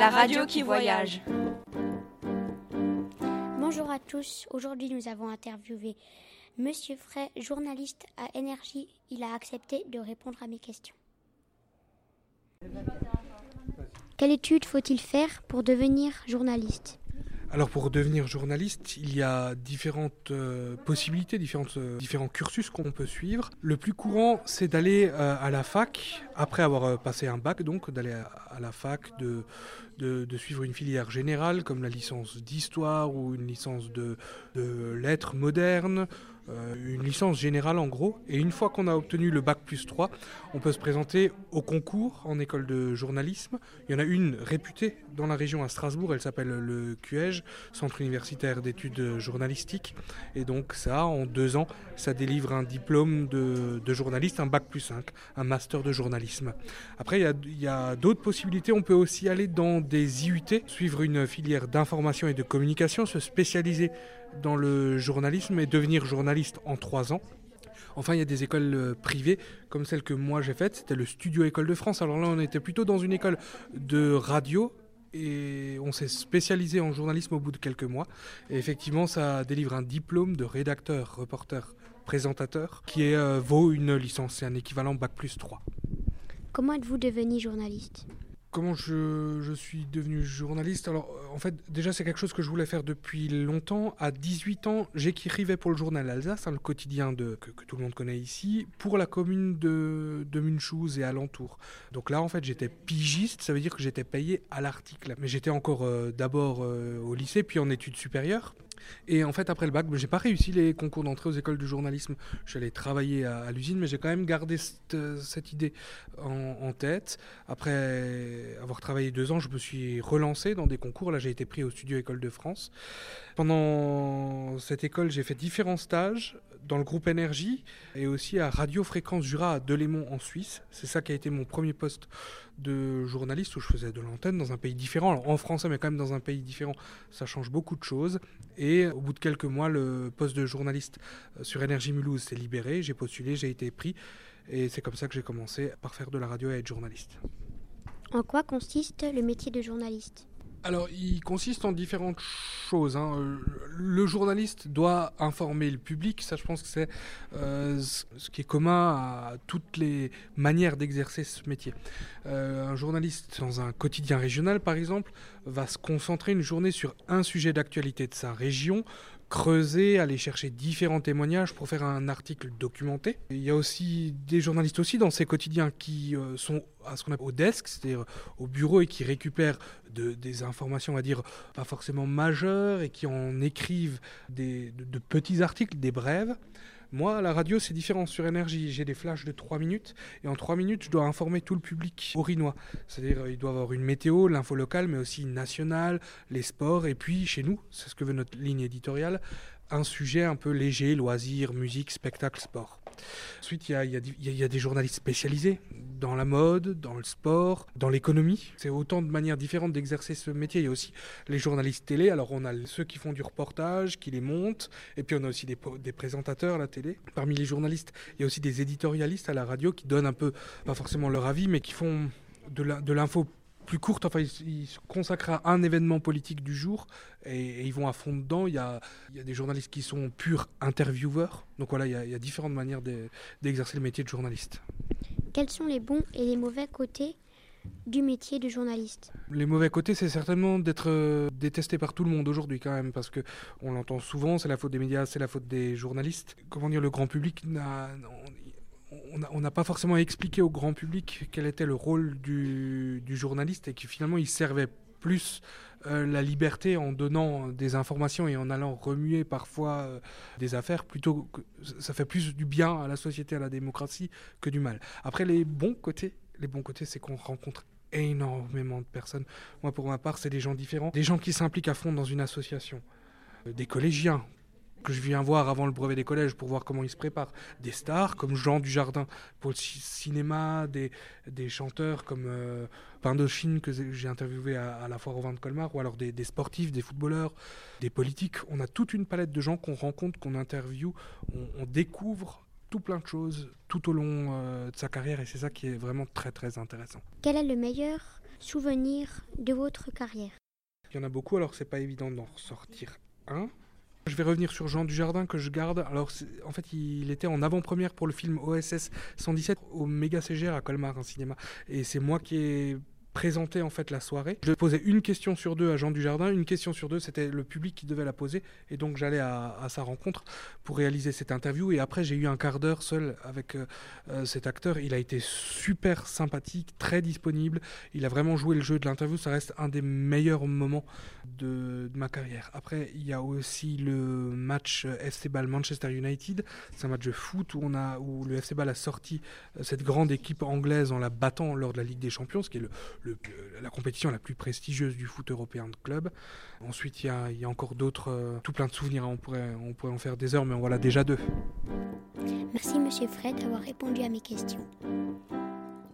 la radio qui voyage. Bonjour à tous. Aujourd'hui, nous avons interviewé Monsieur Frey, journaliste à Énergie. Il a accepté de répondre à mes questions. Quelle étude faut-il faire pour devenir journaliste? Alors pour devenir journaliste, il y a différentes euh, possibilités, euh, différents cursus qu'on peut suivre. Le plus courant, c'est d'aller euh, à la fac, après avoir passé un bac, donc d'aller à, la fac, de, suivre une filière générale comme la licence d'histoire ou une licence de, lettres modernes une licence générale en gros. Et une fois qu'on a obtenu le bac plus 3, on peut se présenter au concours en école de journalisme. Il y en a une réputée dans la région à Strasbourg, elle s'appelle le QEG, Centre universitaire d'études journalistiques. Et donc ça, en deux ans, ça délivre un diplôme de, journaliste, un bac plus 5, un master de journalisme. Après, il y a d'autres possibilités. On peut aussi aller dans des IUT, suivre une filière d'information et de communication, se spécialiser dans le journalisme et devenir journaliste en trois ans. Enfin, il y a des écoles euh, privées comme celle que moi j'ai faite, c'était le Studio École de France. Alors là, on était plutôt dans une école de radio et on s'est spécialisé en journalisme au bout de quelques mois. Et effectivement, ça délivre un diplôme de rédacteur, reporter, présentateur qui euh, vaut une licence, c'est un équivalent Bac plus 3. Comment êtes-vous devenu journaliste? Comment je, suis devenu journaliste Alors, en fait, déjà, c'est quelque chose que je voulais faire depuis longtemps. À 18 ans, j'écrivais pour le journal Alsace, hein, le quotidien que, tout le monde connaît ici, pour la commune de, de Munchouz et alentour. Donc là, en fait, j'étais pigiste, ça veut dire que j'étais payé à l'article. Mais j'étais encore euh, d'abord euh, au lycée, puis en études supérieures. Et en fait, après le bac, j'ai pas réussi les concours d'entrée aux écoles de journalisme. Je suis allé travailler à, l'usine, mais j'ai quand même gardé cette, euh, idée en, tête. Après avoir travaillé deux ans, je me suis relancé dans des concours. Là, j'ai été pris au studio École de France. Pendant cette école, j'ai fait différents stages dans le groupe Énergie et aussi à Radio Fréquence Jura à Delémont en Suisse. C'est ça qui a été mon premier poste de journaliste où je faisais de l'antenne dans un pays différent. Alors en français, mais quand même dans un pays différent, ça change beaucoup de choses. Au bout de quelques mois, le poste de journaliste euh, sur Énergie Mulhouse s'est libéré. J'ai postulé, j'ai été pris. Et c'est comme ça que j'ai commencé par faire de la radio et être journaliste. En quoi consiste le métier de journaliste? Alors, il consiste en différentes choses. Hein. Le journaliste doit informer le public. Ça, je pense que c'est euh, ce qui est commun à toutes les manières d'exercer ce métier. Euh, un journaliste dans un quotidien régional, par exemple, va se concentrer une journée sur un sujet d'actualité de sa région, creuser, aller chercher différents témoignages pour faire un article documenté. Il y a aussi des journalistes aussi dans ces quotidiens qui euh, sont à ce qu'on appelle au desk, c'est-à-dire au bureau et qui récupèrent des informations, on va dire, pas forcément majeures et qui en écrivent des, de petits articles, des brèves. Moi, la radio, c'est différent. Sur énergie, j'ai des flashs de 3 minutes. Et en 3 minutes, je dois informer tout le public orinois. C'est-à-dire, il doit avoir une météo, l'info locale, mais aussi nationale, les sports. Et puis, chez nous, c'est ce que veut notre ligne éditoriale, un sujet un peu léger, loisirs, musique, spectacle, sport. Ensuite, il y a, des journalistes spécialisés dans la mode, dans le sport, dans l'économie. C'est autant de manières différentes d'exercer ce métier. Il y a aussi les journalistes télé. Alors, on a ceux qui font du reportage, qui les montent, et puis on a aussi des, des présentateurs à la télé. Parmi les journalistes, il y a aussi des éditorialistes à la radio qui donnent un peu, pas forcément leur avis, mais qui font de l'info plus courte. Enfin, ils, se consacrent à un événement politique du jour et, ils vont à fond dedans. Il y, a, des journalistes qui sont purs intervieweurs. Donc voilà, il y a différentes manières d'exercer le métier de journaliste. Quels sont les bons et les mauvais côtés du métier de journaliste Les mauvais côtés, c'est certainement d'être euh, détesté par tout le monde aujourd'hui quand même, parce que on l'entend souvent, c'est la faute des médias, c'est la faute des journalistes. Comment dire, le grand public n'a, on n'a pas forcément expliqué au grand public quel était le rôle du, journaliste et que finalement il servait plus euh, la liberté en donnant des informations et en allant remuer parfois euh, des affaires, plutôt que ça fait plus du bien à la société, à la démocratie que du mal. Après, les bons côtés, les bons côtés, c'est qu'on rencontre énormément de personnes. Moi, pour ma part, c'est des gens différents, des gens qui s'impliquent à fond dans une association, euh, des collégiens que je viens voir avant le brevet des collèges pour voir comment ils se préparent. Des stars comme Jean Dujardin pour le cinéma, des, chanteurs comme euh, Pindochine que j'ai interviewé à, la foire au vin de Colmar, ou alors des, sportifs, des footballeurs, des politiques. On a toute une palette de gens qu'on rencontre, qu'on interviewe, on, découvre tout plein de choses tout au long euh, de sa carrière et c'est ça qui est vraiment très très intéressant. Quel est le meilleur souvenir de votre carrière? Il y en a beaucoup, alors c'est pas évident d'en ressortir un. Je vais revenir sur Jean Dujardin que je garde. Alors, en fait, il était en avant-première pour le film OSS 117 au Méga CGR à Colmar, un cinéma. Et c'est moi qui ai présenter en fait la soirée. Je posais une question sur deux à Jean Dujardin, une question sur deux c'était le public qui devait la poser et donc j'allais à, sa rencontre pour réaliser cette interview et après j'ai eu un quart d'heure seul avec euh, euh, cet acteur. Il a été super sympathique, très disponible. Il a vraiment joué le jeu de l'interview. Ça reste un des meilleurs moments de, ma carrière. Après il y a aussi le match FC Ball Manchester United. C'est un match de foot où on a où le FC Ball a sorti euh, cette grande équipe anglaise en la battant lors de la Ligue des Champions, ce qui est le la compétition la plus prestigieuse du foot européen de club. Ensuite, il y a, encore d'autres, euh, tout plein de souvenirs. Hein. On pourrait, en faire des heures, mais voilà déjà deux. Merci, monsieur Fred, d'avoir répondu à mes questions.